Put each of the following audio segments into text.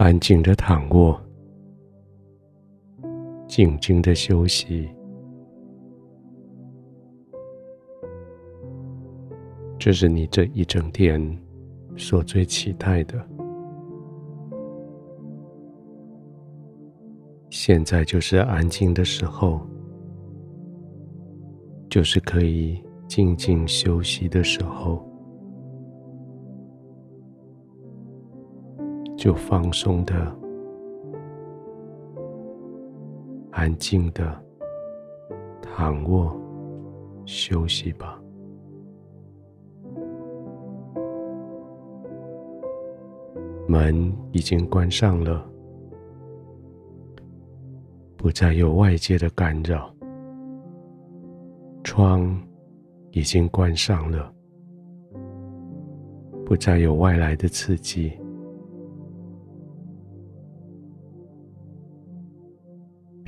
安静的躺卧，静静的休息。这是你这一整天所最期待的。现在就是安静的时候，就是可以静静休息的时候。就放松的、安静的躺卧休息吧。门已经关上了，不再有外界的干扰。窗已经关上了，不再有外来的刺激。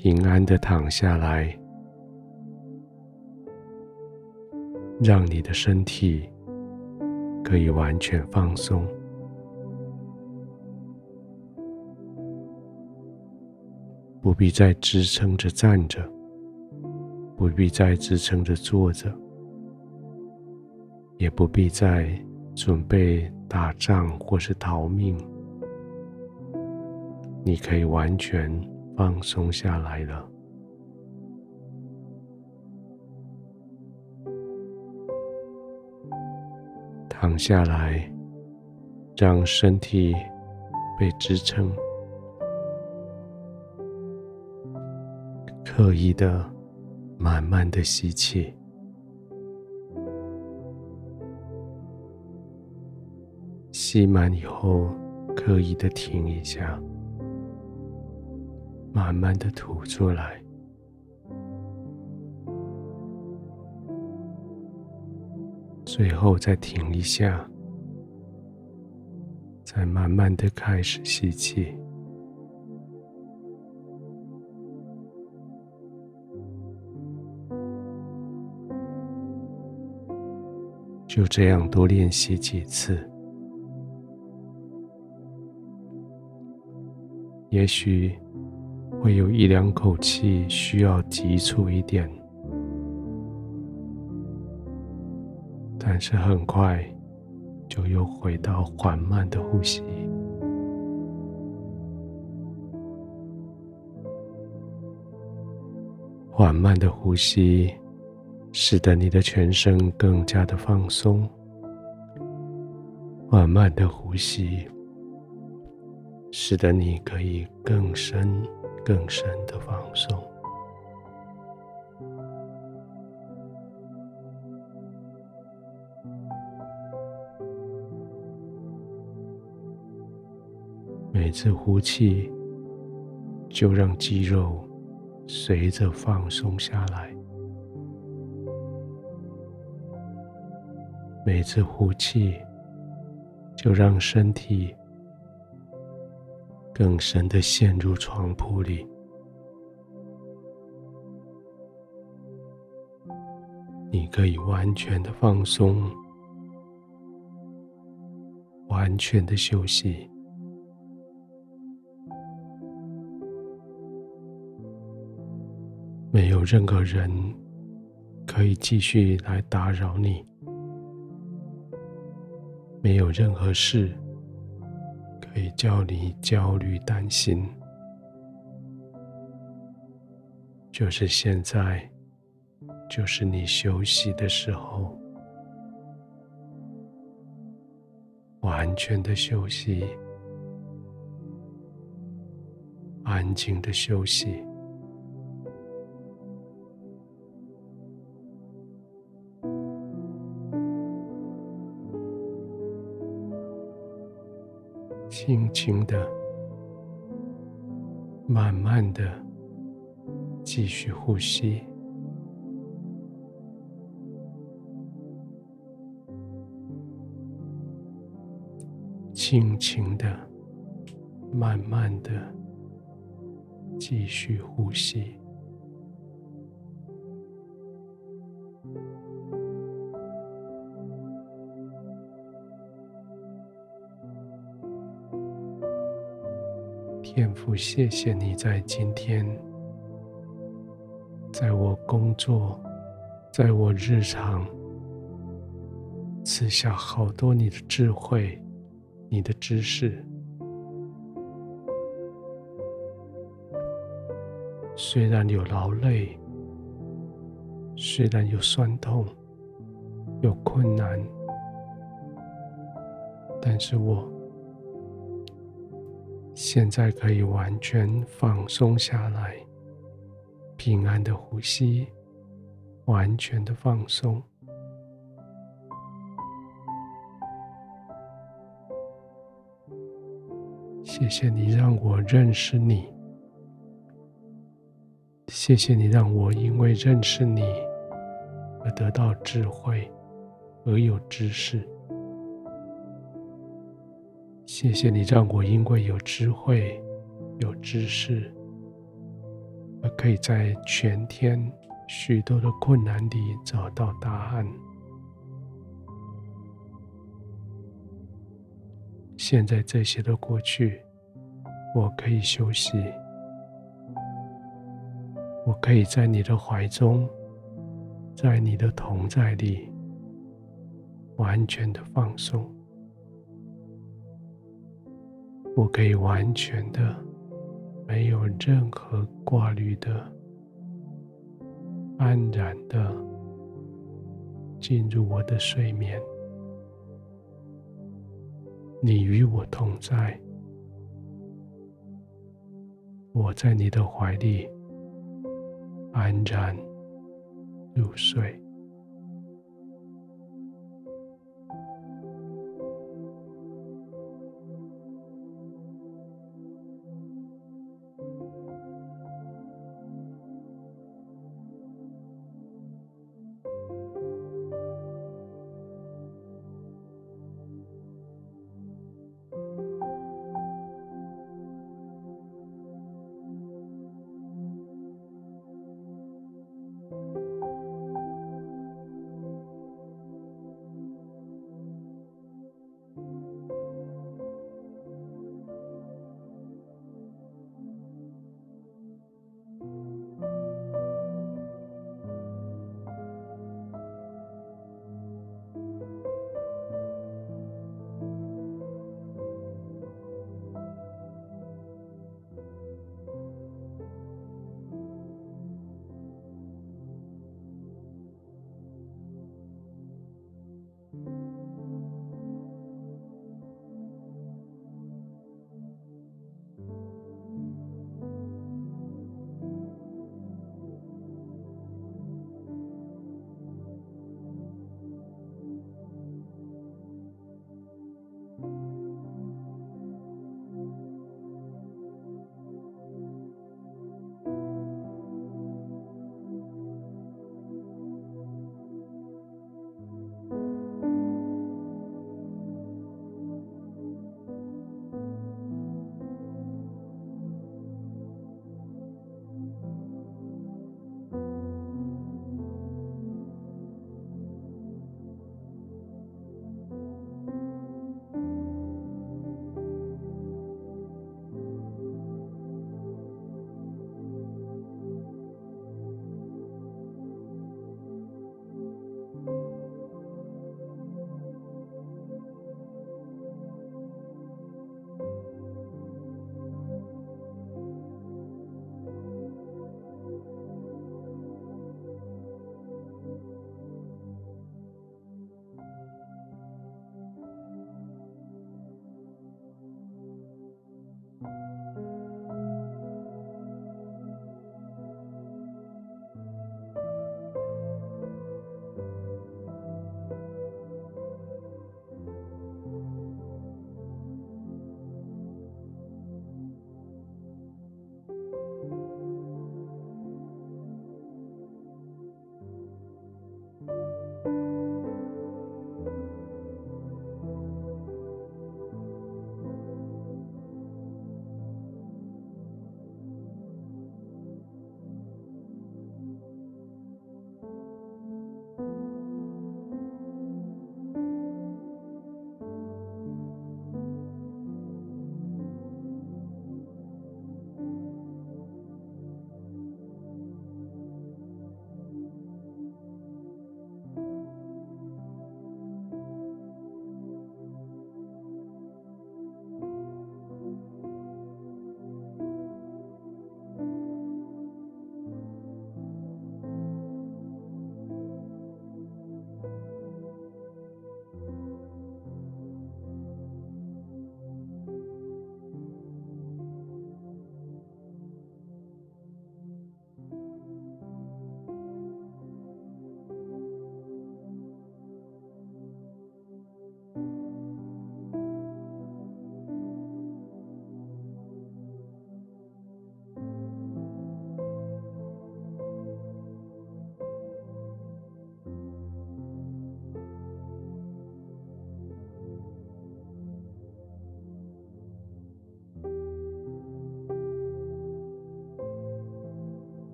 平安的躺下来，让你的身体可以完全放松，不必再支撑着站着，不必再支撑着坐着，也不必再准备打仗或是逃命，你可以完全。放松下来了，躺下来，让身体被支撑，刻意的、慢慢的吸气，吸满以后，刻意的停一下。慢慢的吐出来，最后再停一下，再慢慢的开始吸气，就这样多练习几次，也许。会有一两口气需要急促一点，但是很快就又回到缓慢的呼吸。缓慢的呼吸，使得你的全身更加的放松。缓慢的呼吸，使得你可以更深。更深的放松，每次呼气，就让肌肉随着放松下来；每次呼气，就让身体。更深的陷入床铺里，你可以完全的放松，完全的休息，没有任何人可以继续来打扰你，没有任何事。可以叫你焦虑、担心，就是现在，就是你休息的时候，完全的休息，安静的休息。轻轻的、慢慢的继续呼吸，轻轻的、慢慢的继续呼吸。天父，谢谢你在今天，在我工作，在我日常，赐下好多你的智慧，你的知识。虽然有劳累，虽然有酸痛，有困难，但是我现在可以完全放松下来，平安的呼吸，完全的放松。谢谢你让我认识你。谢谢你让我因为认识你而得到智慧，而有知识。谢谢你让我因为有智慧、有知识，而可以在全天许多的困难里找到答案。现在这些都过去，我可以休息。我可以在你的怀中，在你的同在里，完全的放松。我可以完全的，没有任何挂虑的，安然的进入我的睡眠。你与我同在，我在你的怀里。安然入睡。